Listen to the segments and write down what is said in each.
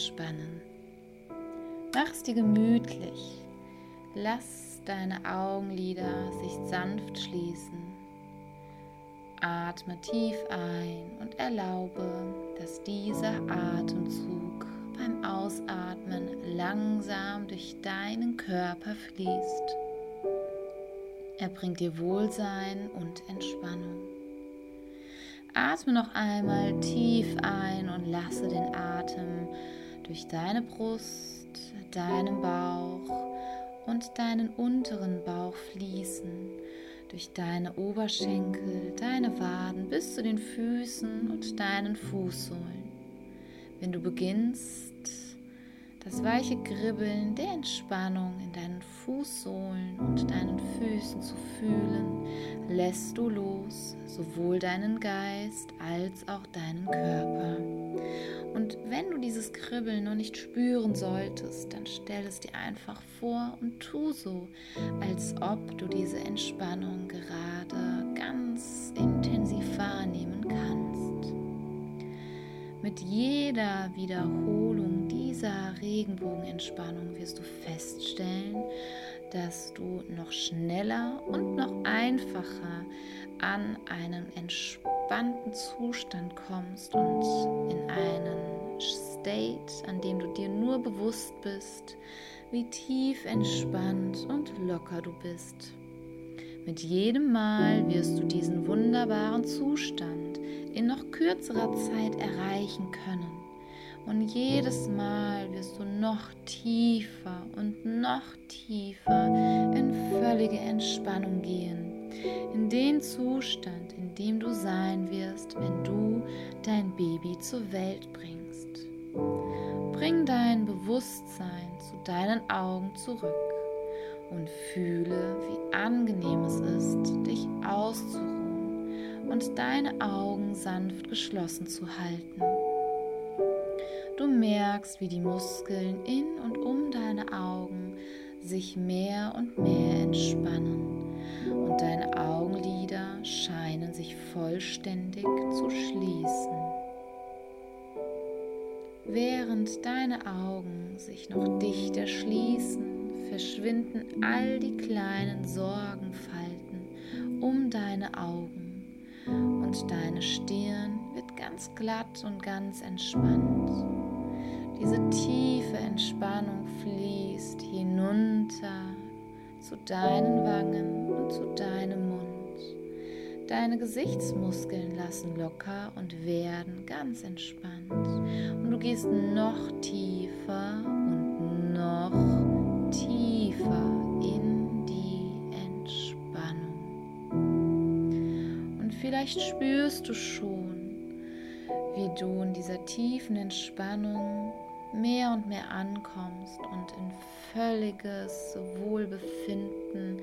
entspannen. Mach's dir gemütlich. Lass deine Augenlider sich sanft schließen. Atme tief ein und erlaube, dass dieser Atemzug beim Ausatmen langsam durch deinen Körper fließt. Er bringt dir Wohlsein und Entspannung. Atme noch einmal tief ein und lasse den Atem durch deine Brust, deinen Bauch und deinen unteren Bauch fließen durch deine Oberschenkel, deine Waden bis zu den Füßen und deinen Fußsohlen. Wenn du beginnst, das weiche Kribbeln der Entspannung in deinen Fußsohlen und deinen Füßen zu fühlen, lässt du los, sowohl deinen Geist als auch deinen Körper. Und wenn du dieses Kribbeln noch nicht spüren solltest, dann stell es dir einfach vor und tu so, als ob du diese Entspannung gerade ganz intensiv wahrnehmen kannst. Mit jeder Wiederholung dieser Regenbogenentspannung wirst du feststellen, dass du noch schneller und noch einfacher an einen entspannten Zustand kommst und in einen State, an dem du dir nur bewusst bist, wie tief entspannt und locker du bist. Mit jedem Mal wirst du diesen wunderbaren Zustand in noch kürzerer Zeit erreichen können. Und jedes Mal wirst du noch tiefer und noch tiefer in völlige Entspannung gehen. In den Zustand, in dem du sein wirst, wenn du dein Baby zur Welt bringst. Bring dein Bewusstsein zu deinen Augen zurück und fühle, wie angenehm es ist, dich auszuruhen und deine Augen sanft geschlossen zu halten. Du merkst, wie die Muskeln in und um deine Augen sich mehr und mehr entspannen und deine Augenlider scheinen sich vollständig zu schließen. Während deine Augen sich noch dichter schließen, verschwinden all die kleinen Sorgenfalten um deine Augen und deine Stirn wird ganz glatt und ganz entspannt. Diese tiefe Entspannung fließt hinunter zu deinen Wangen zu deinem Mund. Deine Gesichtsmuskeln lassen locker und werden ganz entspannt. Und du gehst noch tiefer und noch tiefer in die Entspannung. Und vielleicht spürst du schon, wie du in dieser tiefen Entspannung mehr und mehr ankommst und in völliges Wohlbefinden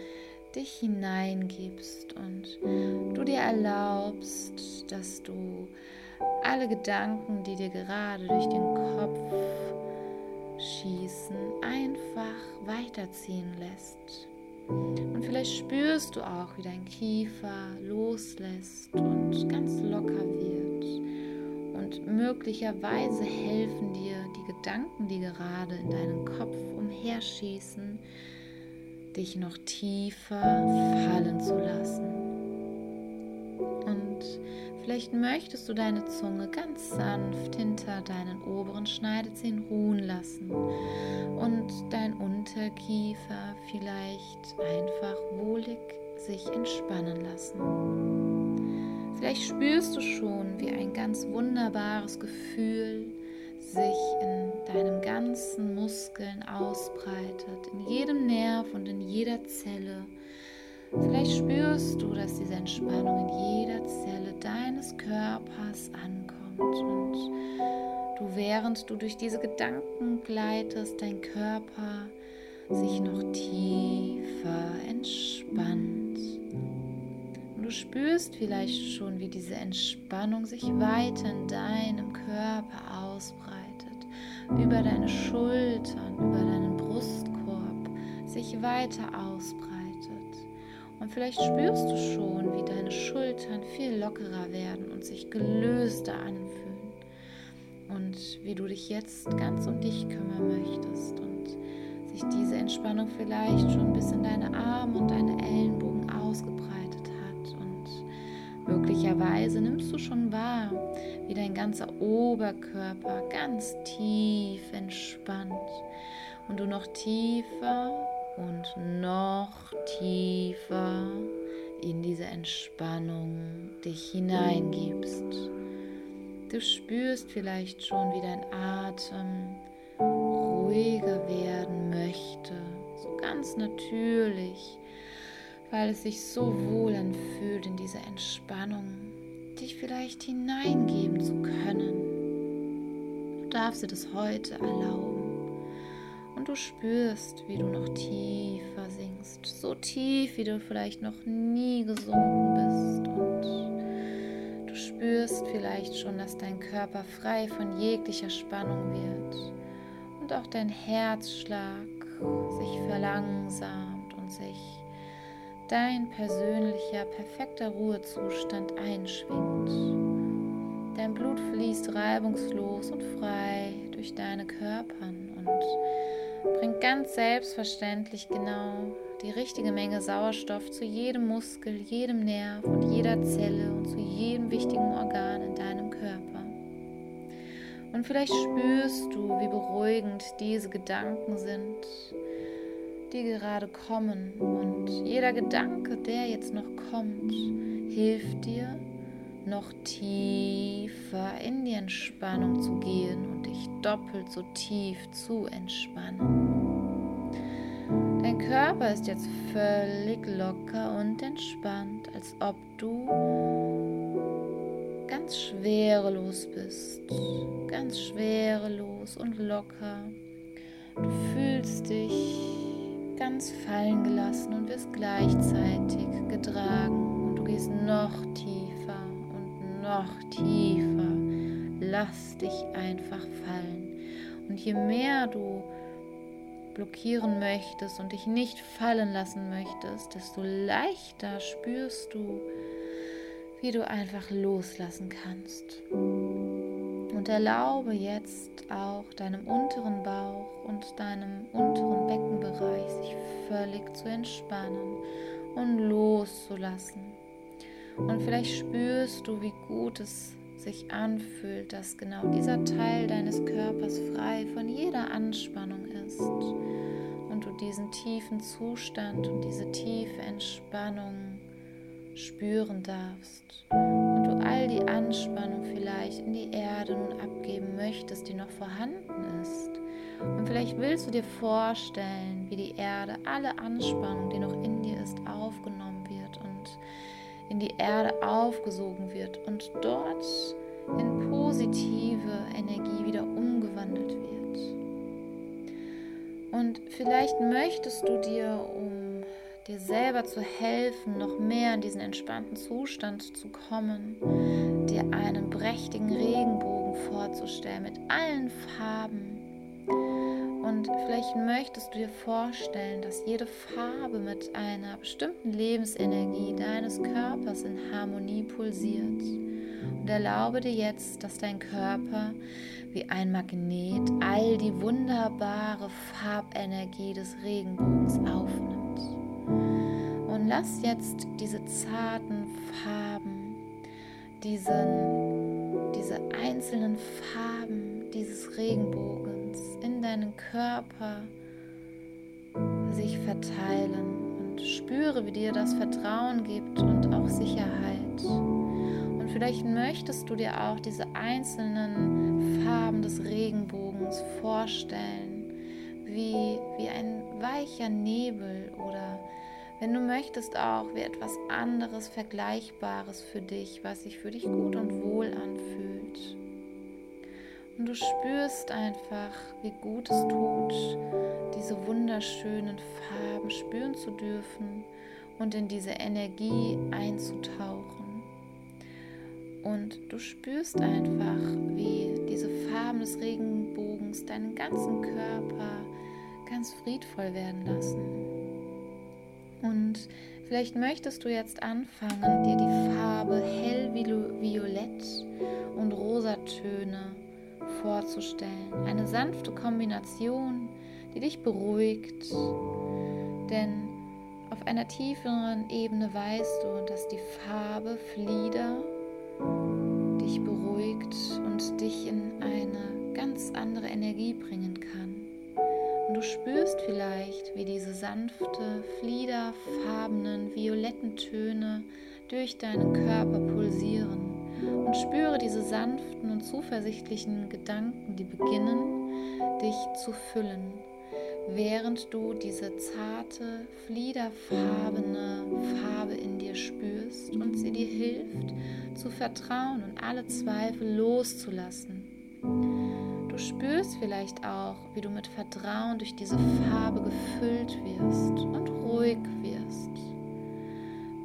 dich hineingibst und du dir erlaubst, dass du alle Gedanken, die dir gerade durch den Kopf schießen, einfach weiterziehen lässt. Und vielleicht spürst du auch, wie dein Kiefer loslässt und ganz locker wird. Und möglicherweise helfen dir die Gedanken, die gerade in deinen Kopf umherschießen, dich noch tiefer fallen zu lassen. Und vielleicht möchtest du deine Zunge ganz sanft hinter deinen oberen Schneidezähnen ruhen lassen und dein Unterkiefer vielleicht einfach wohlig sich entspannen lassen. Vielleicht spürst du schon, wie ein ganz wunderbares Gefühl sich in deinem ganzen Muskeln ausbreitet, in jedem Nerv und in jeder Zelle. Vielleicht spürst du, dass diese Entspannung in jeder Zelle deines Körpers ankommt und du, während du durch diese Gedanken gleitest, dein Körper sich noch tiefer entspannt du spürst vielleicht schon, wie diese Entspannung sich weiter in deinem Körper ausbreitet, über deine Schultern, über deinen Brustkorb sich weiter ausbreitet. Und vielleicht spürst du schon, wie deine Schultern viel lockerer werden und sich gelöster anfühlen. Und wie du dich jetzt ganz um dich kümmern möchtest und sich diese Entspannung vielleicht schon bis in deine Arme und deine Ellenbogen ausgebreitet hat. Und möglicherweise nimmst du schon wahr, wie dein ganzer Oberkörper ganz tief entspannt und du noch tiefer und noch tiefer in diese Entspannung dich hineingibst. Du spürst vielleicht schon, wie dein Atem ruhiger werden möchte, so ganz natürlich, weil es sich so wohl anfühlt in diese Entspannung, dich vielleicht hineingeben zu können. Du darfst dir das heute erlauben. Und du spürst, wie du noch tiefer sinkst, so tief, wie du vielleicht noch nie gesunken bist. Und du spürst vielleicht schon, dass dein Körper frei von jeglicher Spannung wird. Und auch dein Herzschlag sich verlangsamt und sich dein persönlicher perfekter Ruhezustand einschwingt. Dein Blut fließt reibungslos und frei durch deine Körpern und bringt ganz selbstverständlich genau die richtige Menge Sauerstoff zu jedem Muskel, jedem Nerv und jeder Zelle und zu jedem wichtigen Organ in deinem Körper. Und vielleicht spürst du, wie beruhigend diese Gedanken sind, die gerade kommen. Und jeder Gedanke, der jetzt noch kommt, hilft dir, noch tiefer in die Entspannung zu gehen und dich doppelt so tief zu entspannen. Dein Körper ist jetzt völlig locker und entspannt, als ob du ganz schwerelos bist, ganz schwerelos und locker. Du fühlst dich ganz fallen gelassen und wirst gleichzeitig getragen und du gehst noch tiefer noch tiefer. Lass dich einfach fallen. Und je mehr du blockieren möchtest und dich nicht fallen lassen möchtest, desto leichter spürst du, wie du einfach loslassen kannst. Und erlaube jetzt auch deinem unteren Bauch und deinem unteren Beckenbereich sich völlig zu entspannen und loszulassen. Und vielleicht spürst du, wie gut es sich anfühlt, dass genau dieser Teil deines Körpers frei von jeder Anspannung ist und du diesen tiefen Zustand und diese tiefe Entspannung spüren darfst du all die Anspannung vielleicht in die Erde nun abgeben möchtest, die noch vorhanden ist. Und vielleicht willst du dir vorstellen, wie die Erde alle Anspannung, die noch in dir ist, aufgenommen wird und in die Erde aufgesogen wird und dort in positive Energie wieder umgewandelt wird. Und vielleicht möchtest du dir, um dir selber zu helfen, noch mehr in diesen entspannten Zustand zu kommen, dir einen prächtigen Regenbogen vorzustellen mit allen Farben und vielleicht möchtest du dir vorstellen, dass jede Farbe mit einer bestimmten Lebensenergie deines Körpers in Harmonie pulsiert. Und erlaube dir jetzt, dass dein Körper wie ein Magnet all die wunderbare Farbenergie des Regenbogens aufnimmt. Lass jetzt diese zarten Farben, diesen, diese einzelnen Farben dieses Regenbogens, in deinen Körper sich verteilen und spüre, wie dir das Vertrauen gibt und auch Sicherheit. Und vielleicht möchtest du dir auch diese einzelnen Farben des Regenbogens vorstellen, wie, wie ein weicher Nebel oder wenn du möchtest auch wie etwas anderes, Vergleichbares für dich, was sich für dich gut und wohl anfühlt. Und du spürst einfach, wie gut es tut, diese wunderschönen Farben spüren zu dürfen und in diese Energie einzutauchen. Und du spürst einfach, wie diese Farben des Regenbogens deinen ganzen Körper ganz friedvoll werden lassen. Und Vielleicht möchtest du jetzt anfangen, dir die Farbe hellviolett und rosatöne vorzustellen. Eine sanfte Kombination, die dich beruhigt, denn auf einer tieferen Ebene weißt du, dass die Farbe Flieder dich beruhigt und dich in eine ganz andere Energie bringen kann. Und du spürst vielleicht, wie diese sanfte, fliederfarbenen, violetten Töne durch deinen Körper pulsieren. Und spüre diese sanften und zuversichtlichen Gedanken, die beginnen, dich zu füllen während du diese zarte, fliederfarbene Farbe in dir spürst und sie dir hilft, zu vertrauen und alle Zweifel loszulassen. Du spürst vielleicht auch, wie du mit Vertrauen durch diese Farbe gefüllt wirst und ruhig wirst.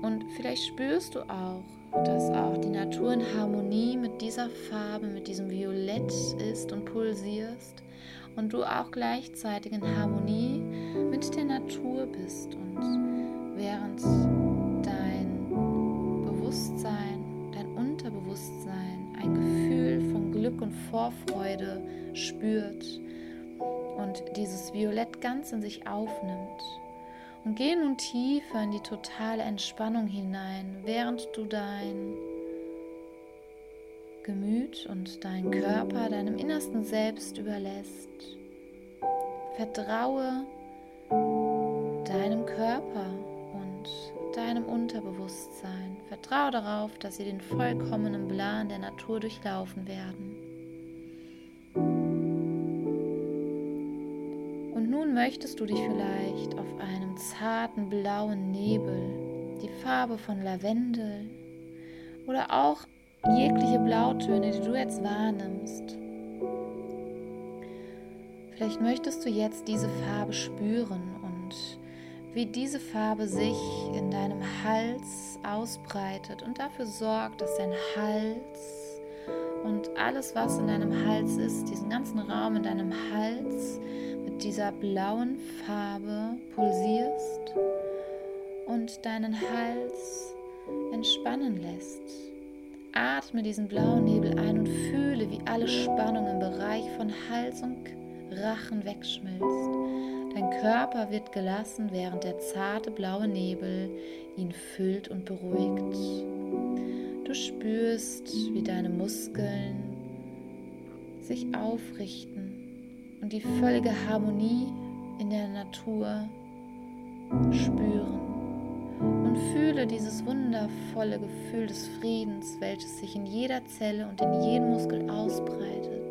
Und vielleicht spürst du auch, dass auch die Natur in Harmonie mit dieser Farbe, mit diesem Violett ist und pulsierst und du auch gleichzeitig in Harmonie mit der Natur bist und während dein Bewusstsein, dein Unterbewusstsein ein Gefühl von Glück und Vorfreude spürt und dieses Violett ganz in sich aufnimmt. Und geh nun tiefer in die totale Entspannung hinein, während du dein Gemüt und dein Körper deinem innersten Selbst überlässt. Vertraue deinem Körper und deinem Unterbewusstsein. Vertraue darauf, dass sie den vollkommenen Plan der Natur durchlaufen werden. Möchtest du dich vielleicht auf einem zarten blauen Nebel, die Farbe von Lavendel oder auch jegliche Blautöne, die du jetzt wahrnimmst. Vielleicht möchtest du jetzt diese Farbe spüren und wie diese Farbe sich in deinem Hals ausbreitet und dafür sorgt, dass dein Hals und alles, was in deinem Hals ist, diesen ganzen Raum in deinem Hals dieser blauen Farbe pulsierst und deinen Hals entspannen lässt. Atme diesen blauen Nebel ein und fühle, wie alle Spannung im Bereich von Hals und Rachen wegschmilzt. Dein Körper wird gelassen, während der zarte blaue Nebel ihn füllt und beruhigt. Du spürst, wie deine Muskeln sich aufrichten die völlige Harmonie in der Natur spüren und fühle dieses wundervolle Gefühl des Friedens, welches sich in jeder Zelle und in jedem Muskel ausbreitet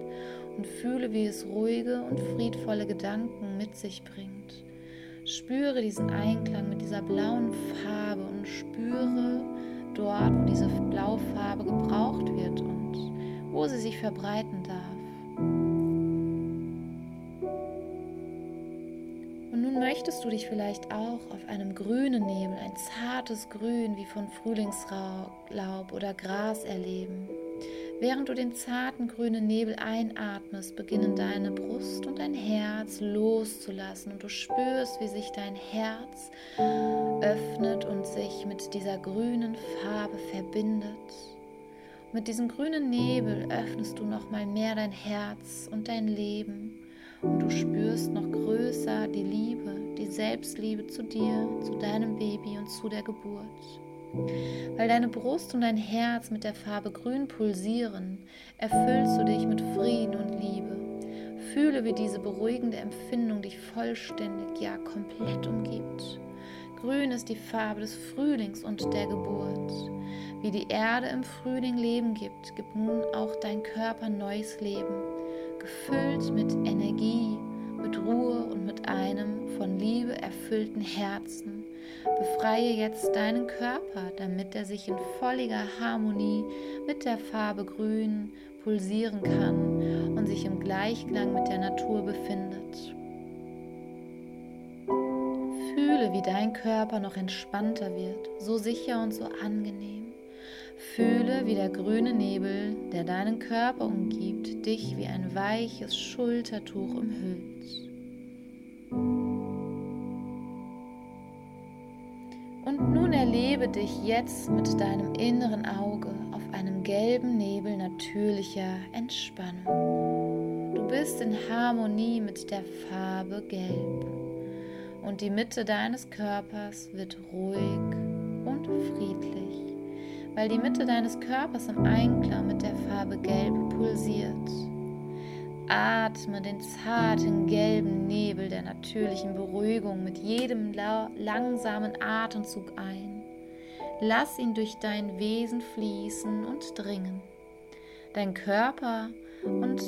und fühle, wie es ruhige und friedvolle Gedanken mit sich bringt. Spüre diesen Einklang mit dieser blauen Farbe und spüre dort, wo diese blaue Farbe gebraucht wird und wo sie sich verbreiten darf. Möchtest du dich vielleicht auch auf einem grünen Nebel, ein zartes Grün wie von Frühlingslaub oder Gras erleben. Während du den zarten grünen Nebel einatmest, beginnen deine Brust und dein Herz loszulassen und du spürst, wie sich dein Herz öffnet und sich mit dieser grünen Farbe verbindet. Mit diesem grünen Nebel öffnest du noch mal mehr dein Herz und dein Leben und du spürst noch größer die Liebe, Selbstliebe zu dir, zu deinem Baby und zu der Geburt. Weil deine Brust und dein Herz mit der Farbe grün pulsieren, erfüllst du dich mit Frieden und Liebe. Fühle, wie diese beruhigende Empfindung dich vollständig, ja komplett umgibt. Grün ist die Farbe des Frühlings und der Geburt. Wie die Erde im Frühling Leben gibt, gibt nun auch dein Körper neues Leben gefüllt mit Energie, mit Ruhe und mit einem von Liebe erfüllten Herzen. Befreie jetzt deinen Körper, damit er sich in völliger Harmonie mit der Farbe Grün pulsieren kann und sich im Gleichklang mit der Natur befindet. Fühle, wie dein Körper noch entspannter wird, so sicher und so angenehm. Fühle, wie der grüne Nebel, der deinen Körper umgibt, dich wie ein weiches Schultertuch umhüllt. Und nun erlebe dich jetzt mit deinem inneren Auge auf einem gelben Nebel natürlicher Entspannung. Du bist in Harmonie mit der Farbe Gelb und die Mitte deines Körpers wird ruhig und friedlich, weil die Mitte deines Körpers im Einklang mit der Farbe Gelb pulsiert. Atme den zarten gelben Nebel der natürlichen Beruhigung mit jedem langsamen Atemzug ein. Lass ihn durch dein Wesen fließen und dringen. Dein Körper und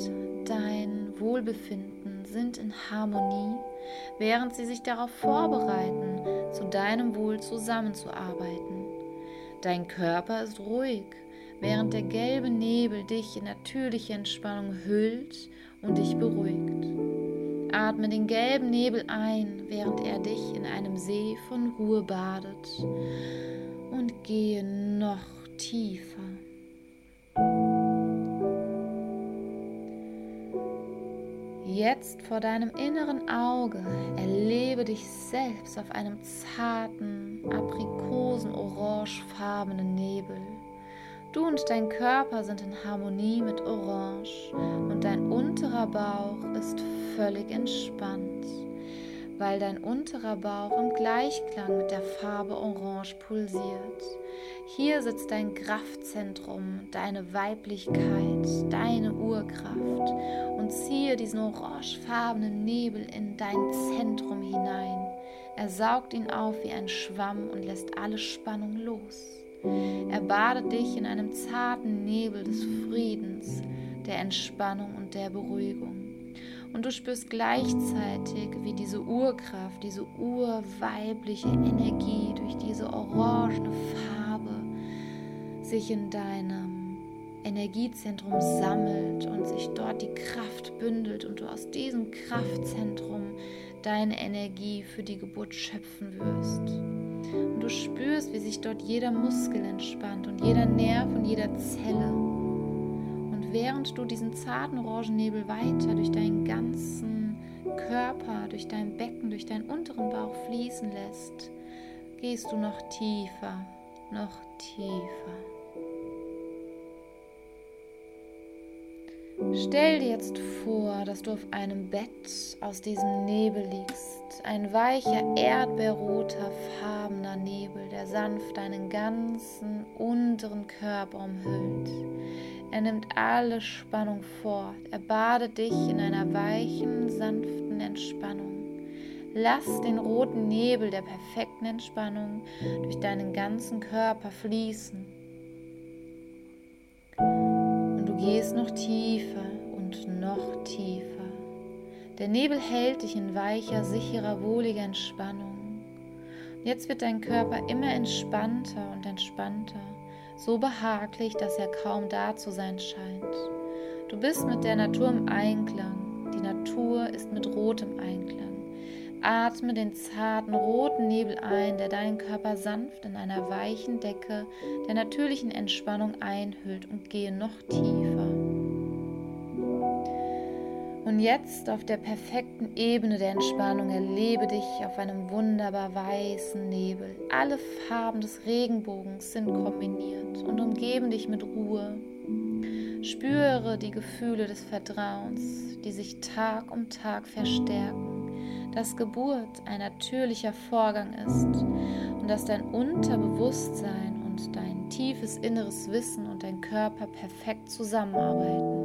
dein Wohlbefinden sind in Harmonie, während sie sich darauf vorbereiten, zu deinem Wohl zusammenzuarbeiten. Dein Körper ist ruhig, während der gelbe Nebel dich in natürliche Entspannung hüllt und dich beruhigt. Atme den gelben Nebel ein, während er dich in einem See von Ruhe badet und gehe noch tiefer. Jetzt vor deinem inneren Auge erlebe dich selbst auf einem zarten, aprikosen-orangefarbenen Nebel. Du und dein Körper sind in Harmonie mit Orange und dein unterer Bauch ist völlig entspannt, weil dein unterer Bauch im Gleichklang mit der Farbe Orange pulsiert. Hier sitzt dein Kraftzentrum, deine Weiblichkeit, deine Urkraft und ziehe diesen orangefarbenen Nebel in dein Zentrum hinein. Er saugt ihn auf wie ein Schwamm und lässt alle Spannung los. Er badet dich in einem zarten Nebel des Friedens, der Entspannung und der Beruhigung. Und du spürst gleichzeitig, wie diese Urkraft, diese urweibliche Energie durch diese orangene Farbe sich in deinem Energiezentrum sammelt und sich dort die Kraft bündelt und du aus diesem Kraftzentrum deine Energie für die Geburt schöpfen wirst. Und du spürst, wie sich dort jeder Muskel entspannt und jeder Nerv und jeder Zelle. Und während du diesen zarten Orangennebel weiter durch deinen ganzen Körper, durch dein Becken, durch deinen unteren Bauch fließen lässt, gehst du noch tiefer, noch tiefer. Stell dir jetzt vor, dass du auf einem Bett aus diesem Nebel liegst. Ein weicher, erdbeerroter, farbener Nebel, der sanft deinen ganzen unteren Körper umhüllt. Er nimmt alle Spannung fort. Er badet dich in einer weichen, sanften Entspannung. Lass den roten Nebel der perfekten Entspannung durch deinen ganzen Körper fließen. Gehst noch tiefer und noch tiefer. Der Nebel hält dich in weicher, sicherer, wohliger Entspannung. Jetzt wird dein Körper immer entspannter und entspannter, so behaglich, dass er kaum da zu sein scheint. Du bist mit der Natur im Einklang. Die Natur ist mit Rot im Einklang. Atme den zarten roten Nebel ein, der deinen Körper sanft in einer weichen Decke der natürlichen Entspannung einhüllt und gehe noch tiefer. Und jetzt auf der perfekten Ebene der Entspannung erlebe dich auf einem wunderbar weißen Nebel. Alle Farben des Regenbogens sind kombiniert und umgeben dich mit Ruhe. Spüre die Gefühle des Vertrauens, die sich Tag um Tag verstärken, dass Geburt ein natürlicher Vorgang ist und dass dein Unterbewusstsein und dein tiefes inneres Wissen und dein Körper perfekt zusammenarbeiten.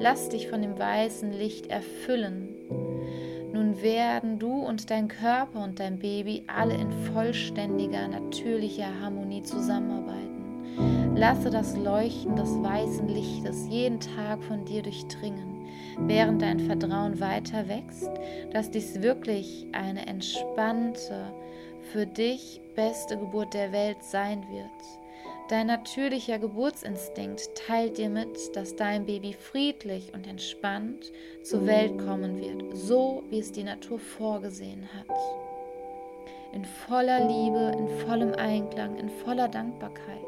Lass dich von dem weißen Licht erfüllen. Nun werden du und dein Körper und dein Baby alle in vollständiger, natürlicher Harmonie zusammenarbeiten. Lasse das Leuchten des weißen Lichtes jeden Tag von dir durchdringen, während dein Vertrauen weiter wächst, dass dies wirklich eine entspannte, für dich beste Geburt der Welt sein wird. Dein natürlicher Geburtsinstinkt teilt dir mit, dass dein Baby friedlich und entspannt zur Welt kommen wird, so wie es die Natur vorgesehen hat. In voller Liebe, in vollem Einklang, in voller Dankbarkeit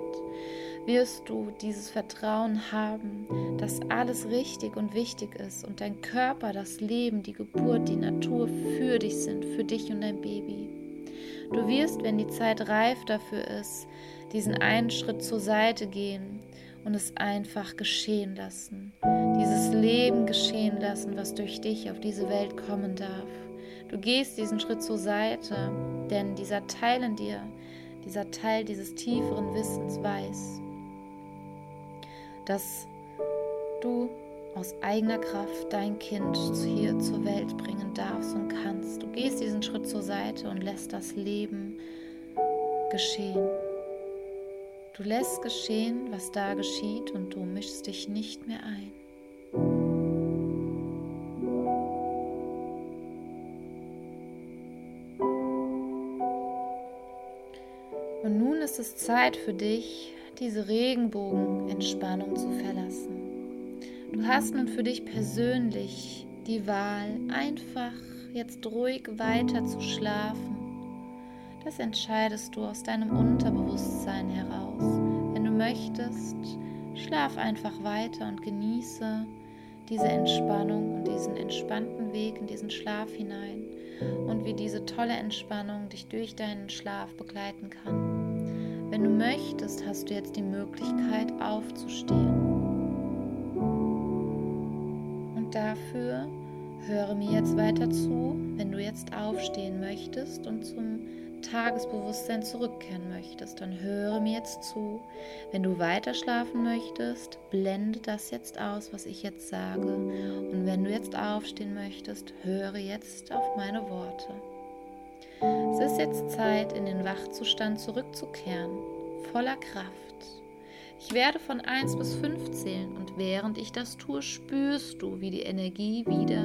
wirst du dieses Vertrauen haben, dass alles richtig und wichtig ist und dein Körper, das Leben, die Geburt, die Natur für dich sind, für dich und dein Baby. Du wirst, wenn die Zeit reif dafür ist, diesen einen Schritt zur Seite gehen und es einfach geschehen lassen. Dieses Leben geschehen lassen, was durch dich auf diese Welt kommen darf. Du gehst diesen Schritt zur Seite, denn dieser Teil in dir, dieser Teil dieses tieferen Wissens weiß, dass du aus eigener Kraft dein Kind hier zur Welt bringen darfst und kannst. Du gehst diesen Schritt zur Seite und lässt das Leben geschehen. Du lässt geschehen, was da geschieht und du mischst dich nicht mehr ein. Und nun ist es Zeit für dich, diese Regenbogenentspannung zu verlassen. Du hast nun für dich persönlich die Wahl, einfach jetzt ruhig weiter zu schlafen. Das entscheidest du aus deinem Unterbewusstsein heraus. Wenn du möchtest, schlaf einfach weiter und genieße diese Entspannung und diesen entspannten Weg in diesen Schlaf hinein und wie diese tolle Entspannung dich durch deinen Schlaf begleiten kann. Wenn du möchtest, hast du jetzt die Möglichkeit aufzustehen. Und dafür höre mir jetzt weiter zu, wenn du jetzt aufstehen möchtest und zum Tagesbewusstsein zurückkehren möchtest, dann höre mir jetzt zu. Wenn du weiter schlafen möchtest, blende das jetzt aus, was ich jetzt sage. Und wenn du jetzt aufstehen möchtest, höre jetzt auf meine Worte. Es ist jetzt Zeit, in den Wachzustand zurückzukehren, voller Kraft. Ich werde von 1 bis 5 zählen und während ich das tue, spürst du, wie die Energie wieder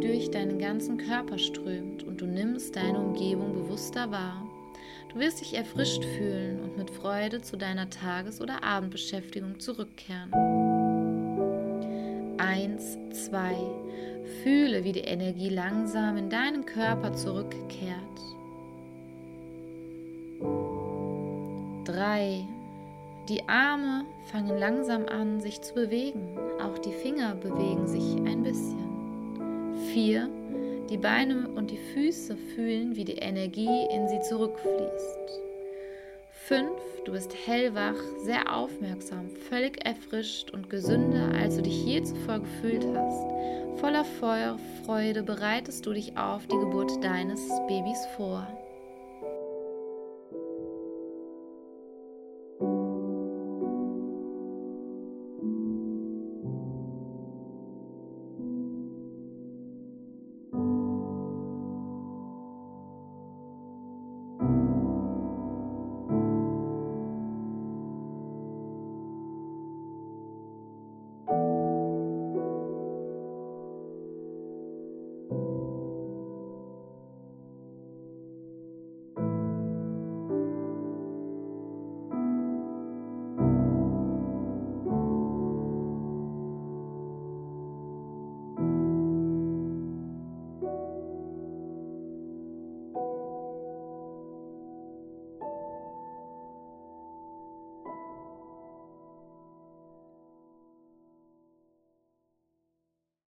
durch deinen ganzen Körper strömt und du nimmst deine Umgebung bewusster wahr. Du wirst dich erfrischt fühlen und mit Freude zu deiner Tages- oder Abendbeschäftigung zurückkehren. Eins, zwei. Fühle, wie die Energie langsam in deinen Körper zurückkehrt. Drei. Die Arme fangen langsam an, sich zu bewegen. Auch die Finger bewegen sich ein bisschen. 4. Die Beine und die Füße fühlen, wie die Energie in sie zurückfließt. 5. Du bist hellwach, sehr aufmerksam, völlig erfrischt und gesünder, als du dich je zuvor gefühlt hast. Voller Feuer, Freude bereitest du dich auf die Geburt deines Babys vor.